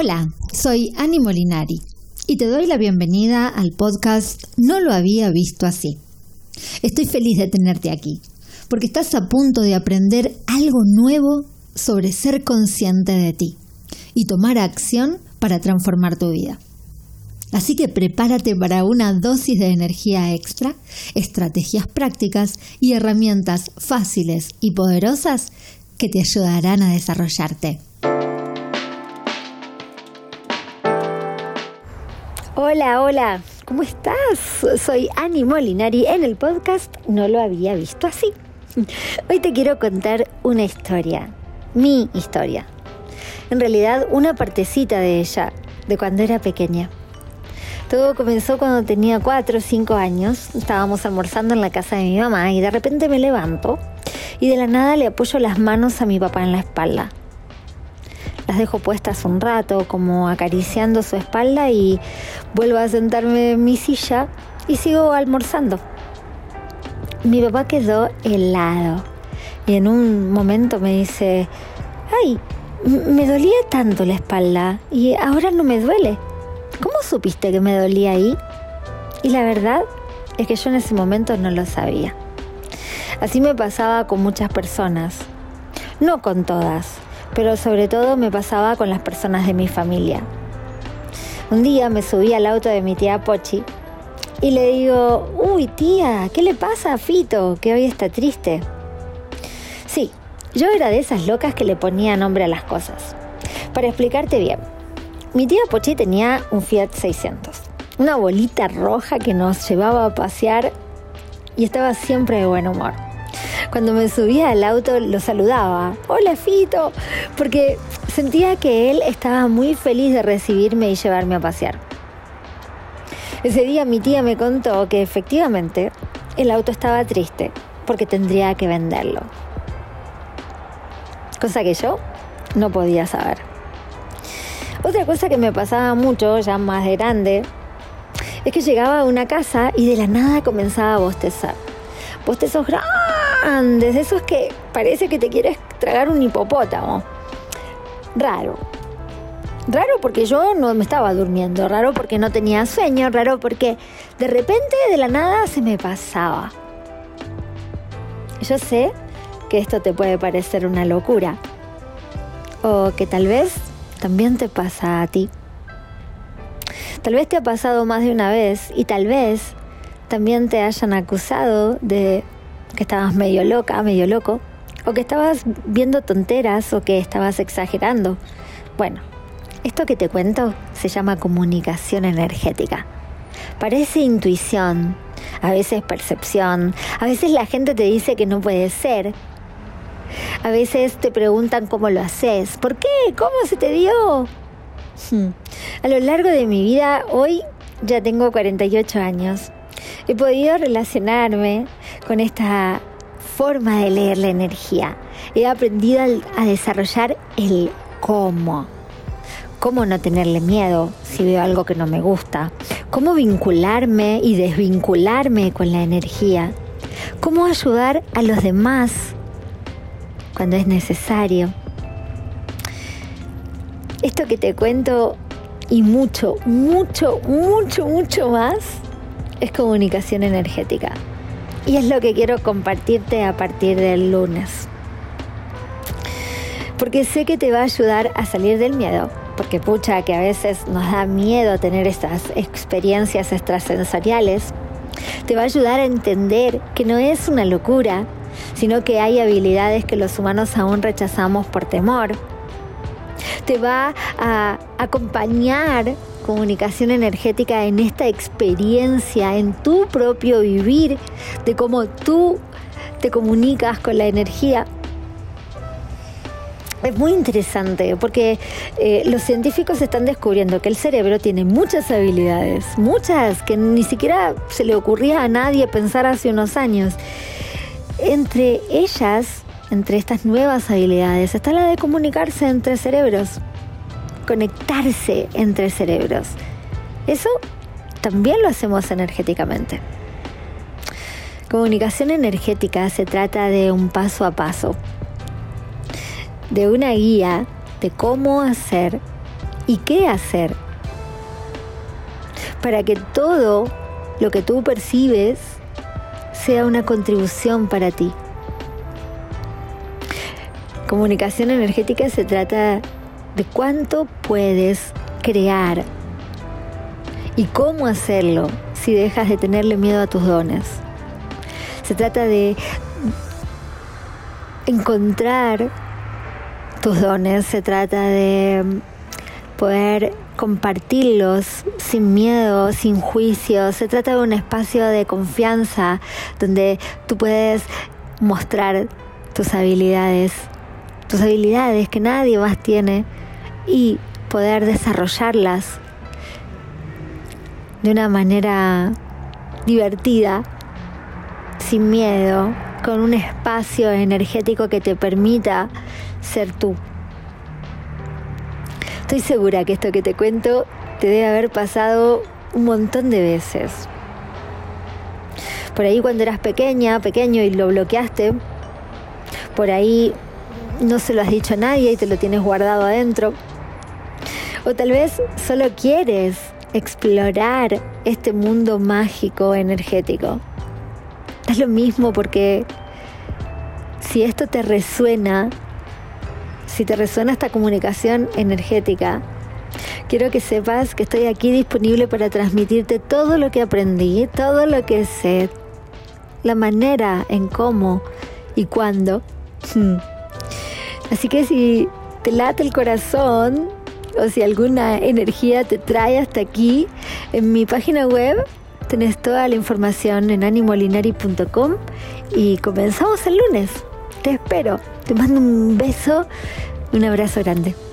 Hola, soy Ani Molinari y te doy la bienvenida al podcast No lo había visto así. Estoy feliz de tenerte aquí, porque estás a punto de aprender algo nuevo sobre ser consciente de ti y tomar acción para transformar tu vida. Así que prepárate para una dosis de energía extra, estrategias prácticas y herramientas fáciles y poderosas que te ayudarán a desarrollarte. Hola, hola, ¿cómo estás? Soy Ani Molinari en el podcast No lo había visto así. Hoy te quiero contar una historia, mi historia. En realidad, una partecita de ella, de cuando era pequeña. Todo comenzó cuando tenía 4 o 5 años. Estábamos almorzando en la casa de mi mamá y de repente me levanto y de la nada le apoyo las manos a mi papá en la espalda. Las dejo puestas un rato, como acariciando su espalda y vuelvo a sentarme en mi silla y sigo almorzando. Mi papá quedó helado y en un momento me dice, ay, me dolía tanto la espalda y ahora no me duele. ¿Cómo supiste que me dolía ahí? Y la verdad es que yo en ese momento no lo sabía. Así me pasaba con muchas personas, no con todas, pero sobre todo me pasaba con las personas de mi familia. Un día me subí al auto de mi tía Pochi y le digo, uy tía, ¿qué le pasa a Fito que hoy está triste? Sí, yo era de esas locas que le ponía nombre a las cosas. Para explicarte bien, mi tía Pochi tenía un Fiat 600, una bolita roja que nos llevaba a pasear y estaba siempre de buen humor. Cuando me subía al auto lo saludaba. Hola Fito, porque sentía que él estaba muy feliz de recibirme y llevarme a pasear. Ese día mi tía me contó que efectivamente el auto estaba triste porque tendría que venderlo. Cosa que yo no podía saber. Otra cosa que me pasaba mucho, ya más de grande, es que llegaba a una casa y de la nada comenzaba a bostezar. Bostezos grandes de esos que parece que te quieres tragar un hipopótamo. Raro. Raro porque yo no me estaba durmiendo, raro porque no tenía sueño, raro porque de repente de la nada se me pasaba. Yo sé que esto te puede parecer una locura o que tal vez también te pasa a ti. Tal vez te ha pasado más de una vez y tal vez también te hayan acusado de que estabas medio loca, medio loco, o que estabas viendo tonteras o que estabas exagerando. Bueno, esto que te cuento se llama comunicación energética. Parece intuición, a veces percepción, a veces la gente te dice que no puede ser. A veces te preguntan cómo lo haces, ¿por qué? ¿Cómo se te dio? Hmm. A lo largo de mi vida, hoy ya tengo 48 años he podido relacionarme con esta forma de leer la energía. He aprendido a desarrollar el cómo. Cómo no tenerle miedo si veo algo que no me gusta. Cómo vincularme y desvincularme con la energía. Cómo ayudar a los demás cuando es necesario. Esto que te cuento y mucho, mucho, mucho, mucho más es comunicación energética. Y es lo que quiero compartirte a partir del lunes. Porque sé que te va a ayudar a salir del miedo. Porque pucha que a veces nos da miedo tener estas experiencias extrasensoriales. Te va a ayudar a entender que no es una locura, sino que hay habilidades que los humanos aún rechazamos por temor. Te va a acompañar comunicación energética en esta experiencia, en tu propio vivir, de cómo tú te comunicas con la energía. Es muy interesante porque eh, los científicos están descubriendo que el cerebro tiene muchas habilidades, muchas que ni siquiera se le ocurría a nadie pensar hace unos años. Entre ellas, entre estas nuevas habilidades, está la de comunicarse entre cerebros conectarse entre cerebros. Eso también lo hacemos energéticamente. Comunicación energética se trata de un paso a paso, de una guía de cómo hacer y qué hacer para que todo lo que tú percibes sea una contribución para ti. Comunicación energética se trata de cuánto puedes crear y cómo hacerlo si dejas de tenerle miedo a tus dones. Se trata de encontrar tus dones, se trata de poder compartirlos sin miedo, sin juicio. Se trata de un espacio de confianza donde tú puedes mostrar tus habilidades, tus habilidades que nadie más tiene y poder desarrollarlas de una manera divertida, sin miedo, con un espacio energético que te permita ser tú. Estoy segura que esto que te cuento te debe haber pasado un montón de veces. Por ahí cuando eras pequeña, pequeño y lo bloqueaste, por ahí no se lo has dicho a nadie y te lo tienes guardado adentro. O tal vez solo quieres explorar este mundo mágico energético. Es lo mismo porque si esto te resuena, si te resuena esta comunicación energética, quiero que sepas que estoy aquí disponible para transmitirte todo lo que aprendí, todo lo que sé, la manera en cómo y cuándo. Así que si te late el corazón, o si alguna energía te trae hasta aquí, en mi página web tenés toda la información en animolinari.com y comenzamos el lunes. Te espero. Te mando un beso, un abrazo grande.